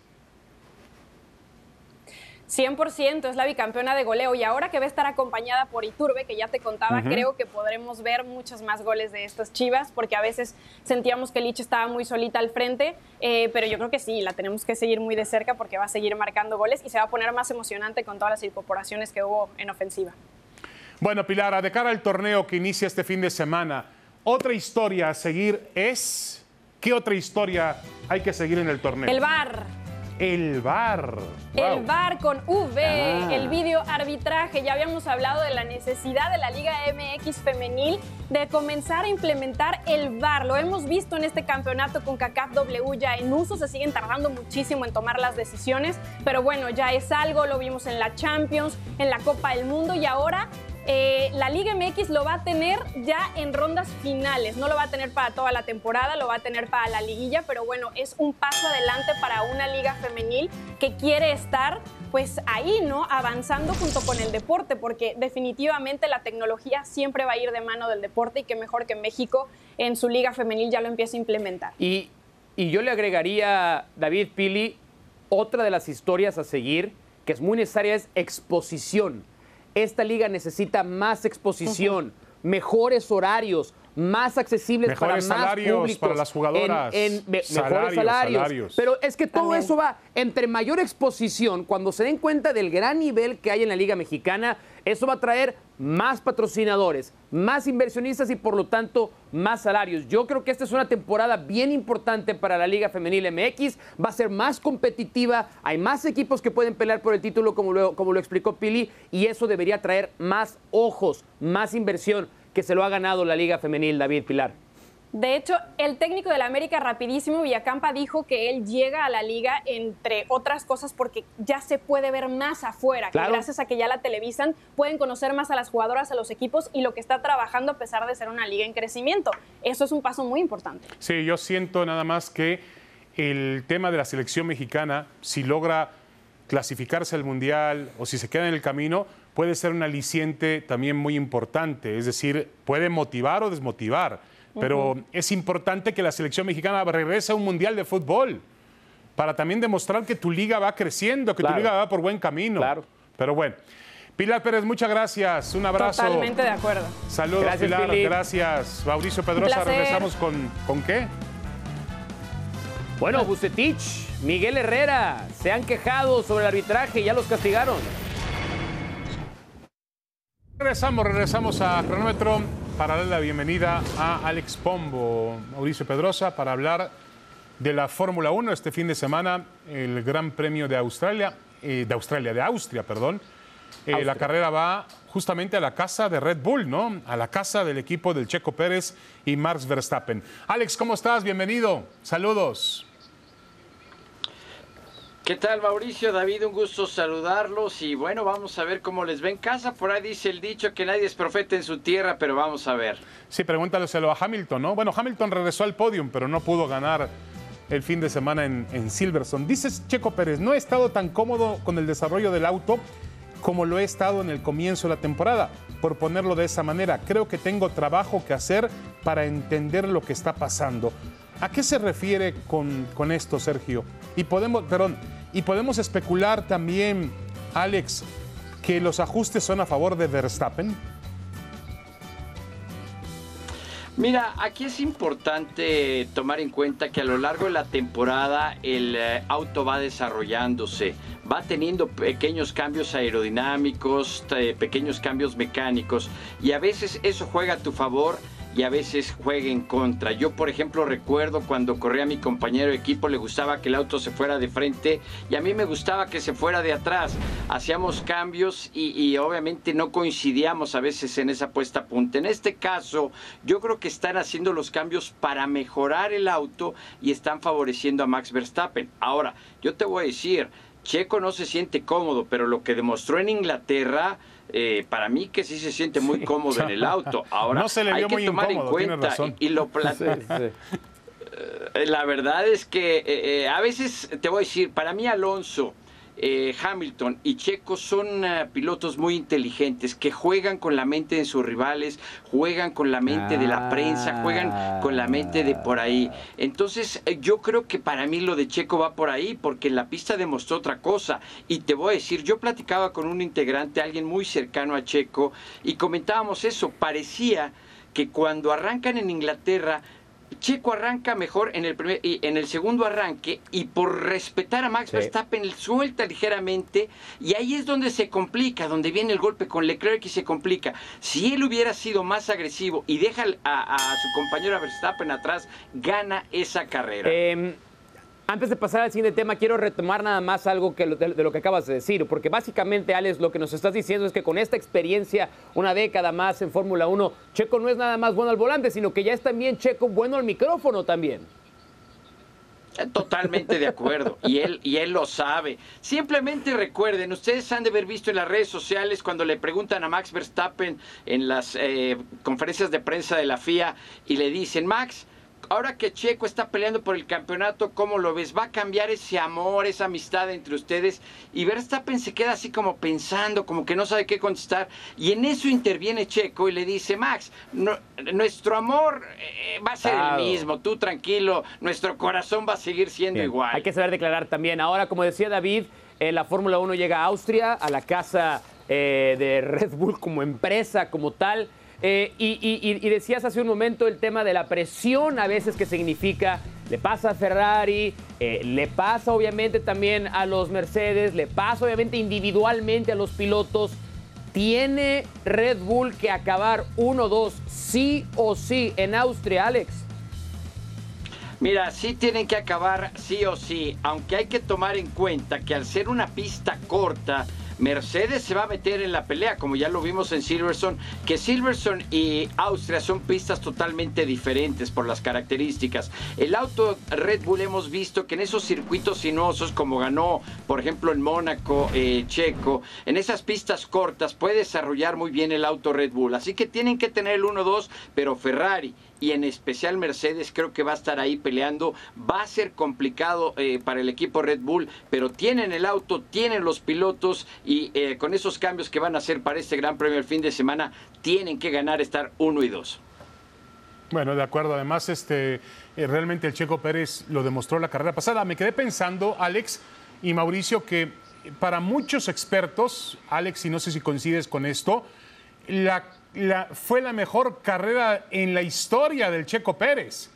100% es la bicampeona de goleo y ahora que va a estar acompañada por Iturbe, que ya te contaba, creo que podremos ver muchos más goles de estas chivas, porque a veces sentíamos que Lich estaba muy solita al frente, eh, pero yo creo que sí, la tenemos que seguir muy de cerca porque va a seguir marcando goles y se va a poner más emocionante con todas las incorporaciones que hubo en ofensiva. Bueno, Pilar, de cara al torneo que inicia este fin de semana, otra historia a seguir es. ¿Qué otra historia hay que seguir en el torneo? El VAR. El VAR. El Wow. VAR con V, Ah. el video arbitraje. Ya habíamos hablado de la necesidad de la Liga MX femenil de comenzar a implementar el VAR. Lo hemos visto en este campeonato con CACAF W ya en uso. Se siguen tardando muchísimo en tomar las decisiones, pero bueno, ya es algo. Lo vimos en la Champions, en la Copa del Mundo y ahora eh, la Liga MX lo va a tener ya en rondas finales. No lo va a tener para toda la temporada, lo va a tener para la liguilla, pero bueno, es un paso adelante para una liga femenil que quiere estar pues ahí, ¿no? Avanzando junto con el deporte, porque definitivamente la tecnología siempre va a ir de mano del deporte y que mejor que México en su liga femenil ya lo empiece a implementar. Y, y yo le agregaría, David Pili, otra de las historias a seguir que es muy necesaria es exposición. Esta liga necesita más exposición, mejores horarios, más accesibles Mejores para más salarios públicos. para las jugadoras. En, en me- Salarios, mejores salarios. salarios. Pero es que todo También. eso va entre mayor exposición, cuando se den cuenta del gran nivel que hay en la Liga Mexicana, eso va a traer más patrocinadores, más inversionistas y por lo tanto más salarios. Yo creo que esta es una temporada bien importante para la Liga Femenil MX, va a ser más competitiva, hay más equipos que pueden pelear por el título como lo, como lo explicó Pili y eso debería traer más ojos, más inversión que se lo ha ganado la Liga Femenil, David Pilar. De hecho, el técnico del América rapidísimo, Villacampa, dijo que él llega a la liga entre otras cosas porque ya se puede ver más afuera, Claro. que gracias a que ya la televisan pueden conocer más a las jugadoras, a los equipos y lo que está trabajando a pesar de ser una liga en crecimiento. Eso es un paso muy importante. Sí, yo siento nada más que el tema de la selección mexicana, si logra clasificarse al Mundial o si se queda en el camino, puede ser un aliciente también muy importante. Es decir, puede motivar o desmotivar. Pero es importante que la selección mexicana regrese a un Mundial de fútbol para también demostrar que tu liga va creciendo, que Claro. tu liga va por buen camino. Claro. Pero bueno. Pilar Pérez, muchas gracias. Un abrazo. Totalmente de acuerdo. Saludos, Gracias, Pilar. Gracias. Mauricio Pedrosa, regresamos con, ¿con qué? Bueno, Bucetich, Miguel Herrera se han quejado sobre el arbitraje y ya los castigaron. Regresamos, regresamos a cronómetro para darle la bienvenida a Alex Pombo, Mauricio Pedrosa, para hablar de la Fórmula 1 este fin de semana, el Gran Premio de Australia, eh, de Australia, de Austria, perdón. Eh, la carrera va justamente a la casa de Red Bull, ¿no? A la casa del equipo del Checo Pérez y Max Verstappen. Alex, ¿cómo estás? Bienvenido. Saludos. ¿Qué tal Mauricio? David, un gusto saludarlos y bueno, vamos a ver cómo les va en casa. Por ahí dice el dicho que nadie es profeta en su tierra, pero vamos a ver. Sí, pregúntaleselo a Hamilton, ¿no? Bueno, Hamilton regresó al podium, pero no pudo ganar el fin de semana en, en Silverstone. Dices Checo Pérez, no he estado tan cómodo con el desarrollo del auto como lo he estado en el comienzo de la temporada. Por ponerlo de esa manera, creo que tengo trabajo que hacer para entender lo que está pasando. ¿A qué se refiere con, con esto, Sergio? Y podemos, perdón, y podemos especular también, Alex, que los ajustes son a favor de Verstappen. Mira, aquí es importante tomar en cuenta que a lo largo de la temporada el eh, auto va desarrollándose, va teniendo pequeños cambios aerodinámicos, eh, pequeños cambios mecánicos y a veces eso juega a tu favor y a veces juega en contra. Yo, por ejemplo, recuerdo cuando corría mi compañero de equipo, le gustaba que el auto se fuera de frente y a mí me gustaba que se fuera de atrás. Hacíamos cambios y, y obviamente no coincidíamos a veces en esa puesta a punta. En este caso, yo creo que están haciendo los cambios para mejorar el auto y están favoreciendo a Max Verstappen. Ahora, yo te voy a decir, Checo no se siente cómodo, pero lo que demostró en Inglaterra, eh, para mí que sí se siente muy cómodo en el auto. Ahora, No se le hay vio que muy tomar en incómodo, cuenta y, y lo pla- Eh, La verdad es que eh, eh, a veces te voy a decir, para mí Alonso, eh, Hamilton y Checo son eh, pilotos muy inteligentes que juegan con la mente de sus rivales, juegan con la mente de la prensa, juegan con la mente de por ahí. Entonces eh, yo creo que para mí lo de Checo va por ahí porque la pista demostró otra cosa. Y te voy a decir, yo platicaba con un integrante, alguien muy cercano a Checo, y comentábamos eso, parecía que cuando arrancan en Inglaterra Checo arranca mejor en el primer y en el segundo arranque y por respetar a Max Sí. Verstappen suelta ligeramente y ahí es donde se complica, donde viene el golpe con Leclerc y se complica. Si él hubiera sido más agresivo y deja a, a su compañero Verstappen atrás, gana esa carrera. Eh, antes de pasar al siguiente tema, quiero retomar nada más algo de, lo que acabas de decir, porque básicamente, Alex, lo que nos estás diciendo es que con esta experiencia, una década más en Fórmula 1, Checo no es nada más bueno al volante, sino que ya es también Checo bueno al micrófono también. Totalmente de acuerdo. Y él, y él lo sabe. Simplemente recuerden, ustedes han de haber visto en las redes sociales cuando le preguntan a Max Verstappen en las eh, conferencias de prensa de la FIA y le dicen, Max, ahora que Checo está peleando por el campeonato, ¿cómo lo ves? ¿Va a cambiar ese amor, esa amistad entre ustedes? Y Verstappen se queda así como pensando, como que no sabe qué contestar. Y en eso interviene Checo y le dice, Max, no- nuestro amor eh, va a ser Claro. el mismo, tú tranquilo, nuestro corazón va a seguir siendo Bien. igual. Hay que saber declarar también. Ahora, como decía David, eh, la Fórmula 1 llega a Austria, a la casa eh, de Red Bull como empresa, como tal. Eh, y, decías hace un momento el tema de la presión a veces que significa, le pasa a Ferrari, eh, le pasa obviamente también a los Mercedes, le pasa obviamente individualmente a los pilotos. ¿Tiene Red Bull que acabar 1-2 sí o sí en Austria, Alex? Mira, sí tienen que acabar sí o sí, aunque hay que tomar en cuenta que al ser una pista corta, Mercedes se va a meter en la pelea, como ya lo vimos en Silverstone, que Silverstone y Austria son pistas totalmente diferentes por las características. El auto Red Bull hemos visto que en esos circuitos sinuosos, como ganó, por ejemplo, en Mónaco, eh, Checo, en esas pistas cortas puede desarrollar muy bien el auto Red Bull. Así que tienen que tener el 1-2, pero Ferrari y en especial Mercedes creo que va a estar ahí peleando. Va a ser complicado eh, para el equipo Red Bull, pero tienen el auto, tienen los pilotos y eh, con esos cambios que van a hacer para este Gran Premio el fin de semana, tienen que ganar estar uno y dos. Bueno, de acuerdo. Además, este, eh, realmente el Checo Pérez lo demostró la carrera pasada. Me quedé pensando, Alex y Mauricio, que para muchos expertos, Alex, y no sé si coincides con esto, la fue la mejor carrera en la historia del Checo Pérez.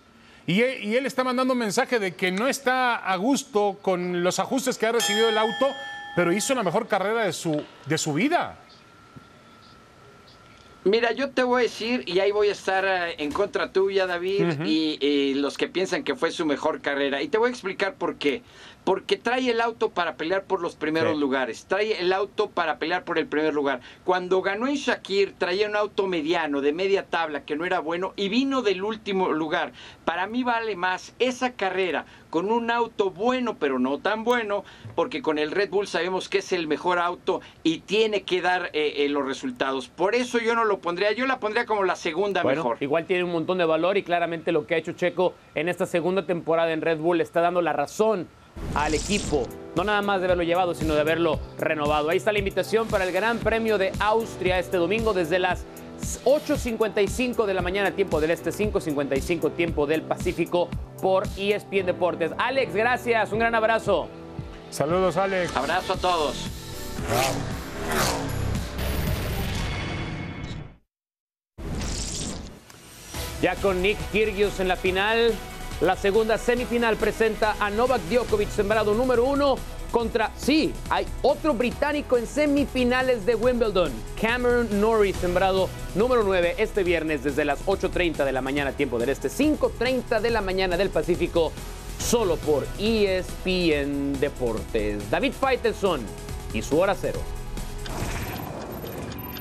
Y, él está mandando un mensaje de que no está a gusto con los ajustes que ha recibido el auto, pero hizo la mejor carrera de su, de su vida. Mira, yo te voy a decir, y ahí voy a estar eh, en contra tuya, David, y, los que piensan que fue su mejor carrera. Y te voy a explicar por qué porque trae el auto para pelear por los primeros lugares, trae el auto para pelear por el primer lugar. Cuando ganó en Shakir, traía un auto mediano, de media tabla, que no era bueno, y vino del último lugar. Para mí vale más esa carrera con un auto bueno, pero no tan bueno, porque con el Red Bull sabemos que es el mejor auto y tiene que dar eh, eh, los resultados. Por eso yo no lo pondría, yo la pondría como la segunda mejor. Igual tiene un montón de valor y claramente lo que ha hecho Checo en esta segunda temporada en Red Bull está dando la razón al equipo. No nada más de haberlo llevado, sino de haberlo renovado. Ahí está la invitación para el Gran Premio de Austria este domingo desde las 8.55 de la mañana, tiempo del Este, 5.55 tiempo del Pacífico por ESPN Deportes. Alex, gracias, un gran abrazo. Saludos, Alex. Abrazo a todos. Ya con Nick Kyrgios en la final, la segunda semifinal presenta a Novak Djokovic, sembrado número uno, contra, sí, hay otro británico en semifinales de Wimbledon, Cameron Norrie, sembrado número 9 este viernes desde las 8.30 de la mañana, tiempo del este, 5.30 de la mañana del Pacífico, solo por ESPN Deportes. David Faitelson y su hora cero.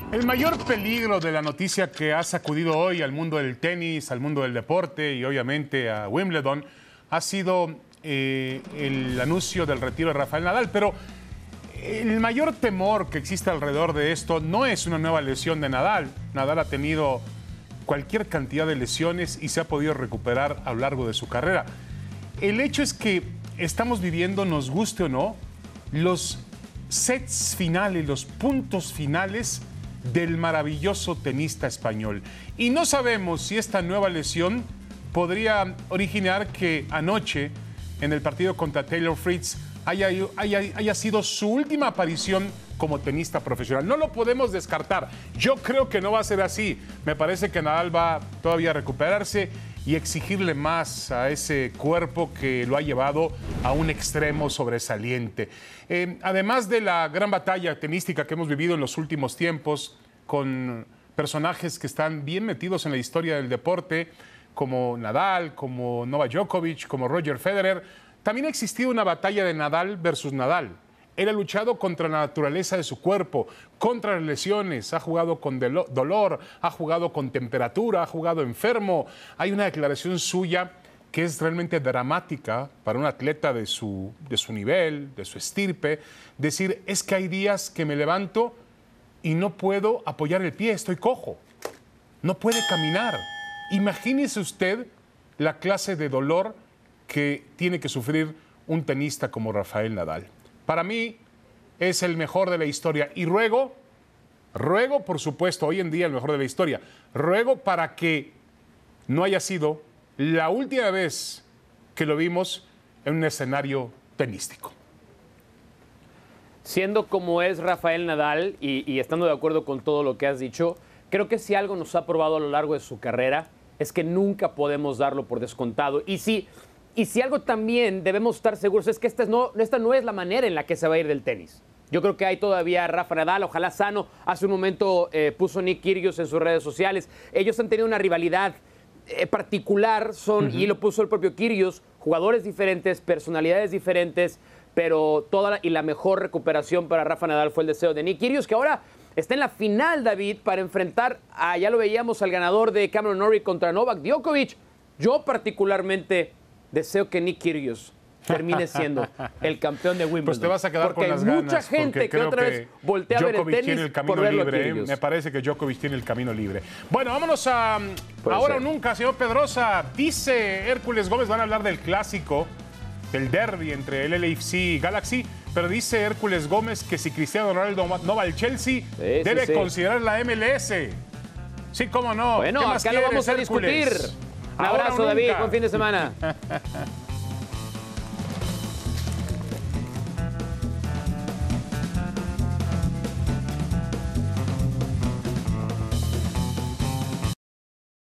El mayor peligro de la noticia que ha sacudido hoy al mundo del tenis, al mundo del deporte y obviamente a Wimbledon ha sido eh, el anuncio del retiro de Rafael Nadal. Pero el mayor temor que existe alrededor de esto no es una nueva lesión de Nadal. Nadal ha tenido cualquier cantidad de lesiones y se ha podido recuperar a lo largo de su carrera. El hecho es que estamos viviendo, nos guste o no, los sets finales, los puntos finales del maravilloso tenista español. Y no sabemos si esta nueva lesión podría originar que anoche, en el partido contra Taylor Fritz, haya, haya, sido su última aparición como tenista profesional. No lo podemos descartar. Yo creo que no va a ser así. Me parece que Nadal va todavía a recuperarse y exigirle más a ese cuerpo que lo ha llevado a un extremo sobresaliente. Eh, además de la gran batalla tenística que hemos vivido en los últimos tiempos, con personajes que están bien metidos en la historia del deporte, como Nadal, como Novak Djokovic, como Roger Federer, también ha existido una batalla de Nadal versus Nadal. Él ha luchado contra la naturaleza de su cuerpo, contra las lesiones, ha jugado con dolor, ha jugado con temperatura, ha jugado enfermo. Hay una declaración suya que es realmente dramática para un atleta de su, de su nivel, de su estirpe, decir, es que hay días que me levanto y no puedo apoyar el pie, estoy cojo, no puede caminar. Imagínese usted la clase de dolor que tiene que sufrir un tenista como Rafael Nadal. Para mí es el mejor de la historia y ruego, ruego por supuesto, hoy en día el mejor de la historia, ruego para que no haya sido la última vez que lo vimos en un escenario tenístico. Siendo como es Rafael Nadal y, estando de acuerdo con todo lo que has dicho, Creo que si algo nos ha probado a lo largo de su carrera es que nunca podemos darlo por descontado. Y si, y si algo también debemos estar seguros es que esta no, esta no es la manera en la que se va a ir del tenis. Yo creo que hay todavía Rafa Nadal, ojalá sano. Hace un momento eh, puso Nick Kyrgios en sus redes sociales. Ellos han tenido una rivalidad eh, particular, son, y lo puso el propio Kyrgios, jugadores diferentes, personalidades diferentes, pero toda la, y la mejor recuperación para Rafa Nadal fue el deseo de Nick Kyrgios, que ahora está en la final, David, para enfrentar, a, ya lo veíamos, al ganador de Cameron Norrie contra Novak Djokovic. Yo particularmente deseo que Nick Kyrgios termine siendo el campeón de Wimbledon. Pues te vas a quedar porque con las hay mucha ganas, gente que otra vez voltea a ver el Djokovic tiene tenis el camino por verlo a libre. ¿eh? Me parece que Djokovic tiene el camino libre. Bueno, vámonos a Puede ahora ser. o nunca, señor Pedrosa. Dice Hércules Gómez, van a hablar del clásico, del derby entre el LAFC y Galaxy. Pero dice Hércules Gómez que si Cristiano Ronaldo no va al Chelsea, debe sí. considerar la MLS. Sí, cómo no. Bueno, ¿Qué más acá lo vamos a Hércules? discutir. Un abrazo, David. Buen fin de semana.